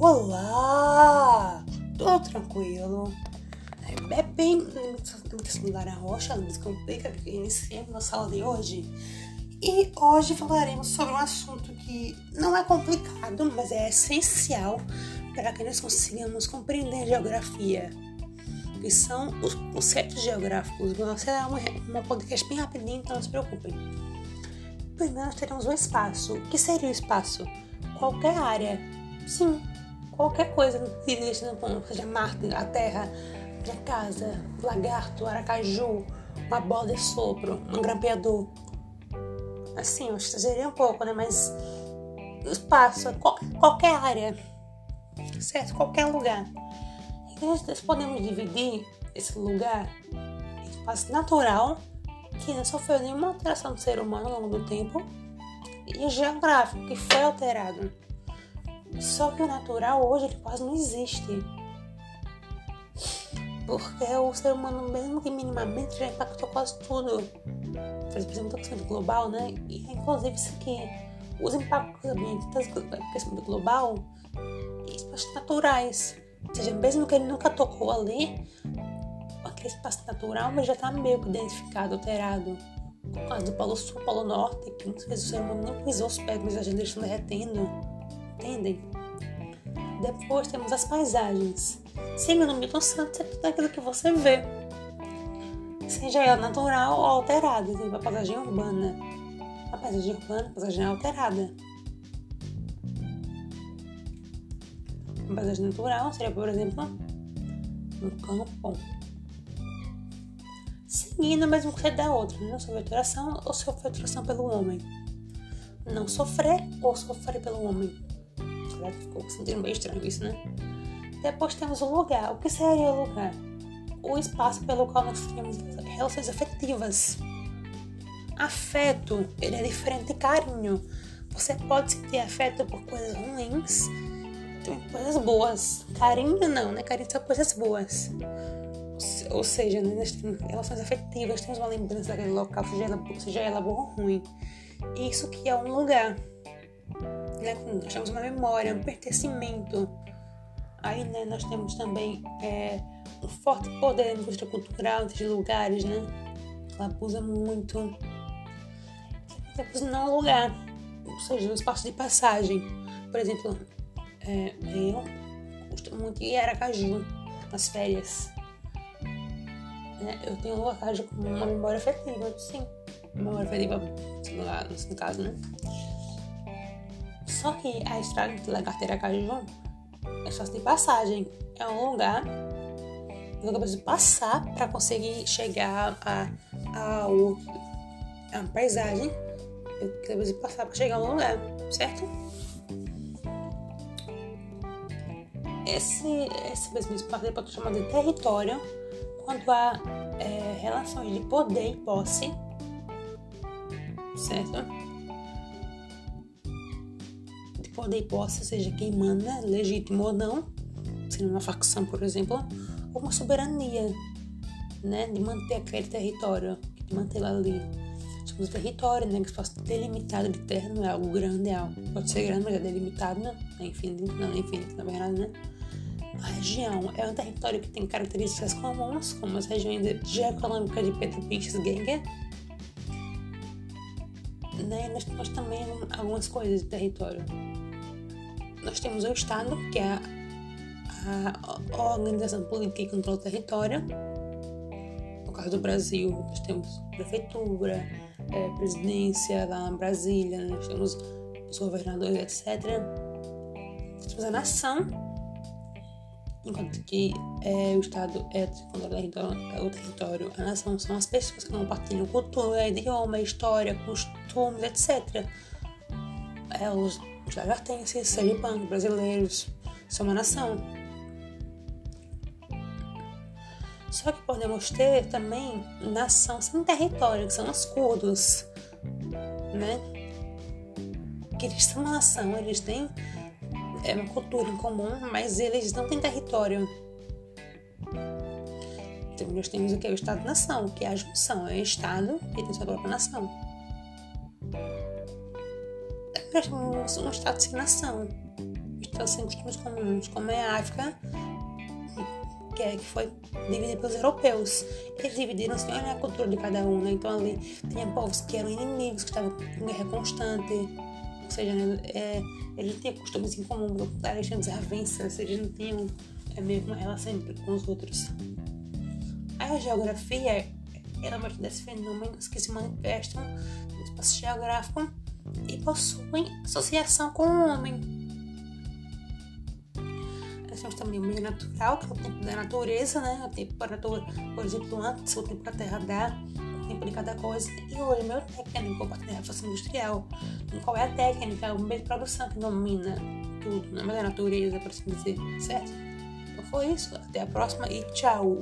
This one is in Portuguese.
Olá! Tudo tranquilo? É bem lugar na rocha, não descomplica, que iniciamos na sala de hoje. E hoje falaremos sobre um assunto que não é complicado, mas é essencial para que nós consigamos compreender geografia, que são os conceitos geográficos. Vou ser uma, uma podcast bem rapidinho, então não se preocupem. Primeiro nós teremos o espaço. O que seria o espaço? Qualquer área. Sim, qualquer coisa mundo, seja Marte, a Terra, a casa, lagarto, aracaju, uma bola de sopro, um grampeador. Assim, eu exagerei um pouco, né? Mas espaço, qualquer, área, certo? Qualquer lugar. Então, nós podemos dividir esse lugar espaço natural, que não sofreu nenhuma alteração do ser humano ao longo do tempo, e geográfico, que foi alterado. Só que o natural hoje ele quase não existe. Porque o ser humano, mesmo que minimamente, já impactou quase tudo. Por exemplo, o aquecimento global, né? E inclusive isso aqui, os impactos ambientais do aquecimento global espaços naturais. Ou seja, mesmo que ele nunca tocou ali, aquele espaço natural mas já está meio que identificado, alterado. Por causa do Polo Sul, Polo Norte, que muitas vezes o ser humano nem pisou os pés, mas a gente derretendo. Entendem? Depois temos as paisagens. Segundo Milton Santos, é tudo aquilo que você vê. Seja ela natural ou alterada. Tipo a paisagem urbana. A paisagem urbana, a paisagem alterada. A paisagem natural seria, por exemplo, um campo. Seguindo o mesmo conceito da outra, não sofrer alteração ou sofrer alteração pelo homem. Não sofrer ou sofrer pelo homem né? Ficou meio estranho isso, né? Depois temos o lugar. O que seria o lugar? O espaço pelo qual nós temos relações afetivas. Afeto, ele é diferente de carinho. Você pode sentir afeto por coisas ruins, também por coisas boas. Carinho não, né? Carinho são coisas boas. Ou seja, né? nós temos relações afetivas, temos uma lembrança daquele local, seja ela, seja ela boa ou ruim. Isso que é um lugar né? Nós temos uma memória, um pertencimento. Aí né, nós temos também é, um forte poder na indústria cultural desses lugares, né? Ela abusa muito. Temos não lugar, ou seja, um espaço de passagem. Por exemplo, é, eu costumo muito a Aracaju nas férias. É, eu tenho o Aracaju uma memória afetiva, sim. Memória afetiva, no caso, né? Só que a estrada de Lagarteira Caju é só de passagem. É um lugar que eu preciso passar para conseguir chegar a, a, a, a paisagem. Eu preciso passar para chegar a um lugar, certo? Esse, esse mesmo espaço pode ser chamado de território quando há é, relações de poder e posse, certo? Poder e posse, seja quem manda, legítimo ou não, sendo uma facção, por exemplo, ou uma soberania, né, de manter aquele território, de manter ali. De território, né, que espaço delimitado de terra não é algo grande, é algo, pode ser grande, mas é delimitado, né, é infinito, não é infinito, na verdade, né. A região é um território que tem características comuns, como as regiões geoeconômicas de Pedro Pinches Genger, né? Nós temos também algumas coisas de território nós temos o Estado, que é a, a organização política que controla o território. No caso do Brasil, nós temos prefeitura, é, presidência lá em Brasília, nós temos os governadores, etc. Nós temos a nação, enquanto que é, o Estado é controla o território, é o território, a nação são as pessoas que compartilham cultura, idioma, história, costumes, etc. É, os os lagartenses, sergipanos, brasileiros, são uma nação. Só que podemos ter também nação sem território, que são os curdos, né? Que eles são uma nação, eles têm é, uma cultura em comum, mas eles não têm território. Então nós temos o que é o Estado-nação, que é a junção, é o Estado e tem sua própria nação um, um estado sem nação. seus cinco costumes comuns, como é a África, que, é, que foi dividida pelos europeus. Eles dividiram assim, olha a cultura de cada um, né? Então ali tinha povos que eram inimigos, que estavam em guerra constante. Ou seja, né, é, eles tinham costumes em comum, eles tinham ou eles não tinham é, meio uma relação com os outros. A geografia ela parte desses fenômenos que se manifestam no espaço geográfico e possuem associação com o homem nós temos também o meio natural, que é o tempo da natureza, né? O tempo para, por exemplo, antes, o tempo para a terra dar, o tempo de cada coisa. E o meio técnico para a revolução industrial. Qual é a técnica, o meio de produção que domina tudo, né? natureza, por assim dizer, certo? Então foi isso. Até a próxima e tchau!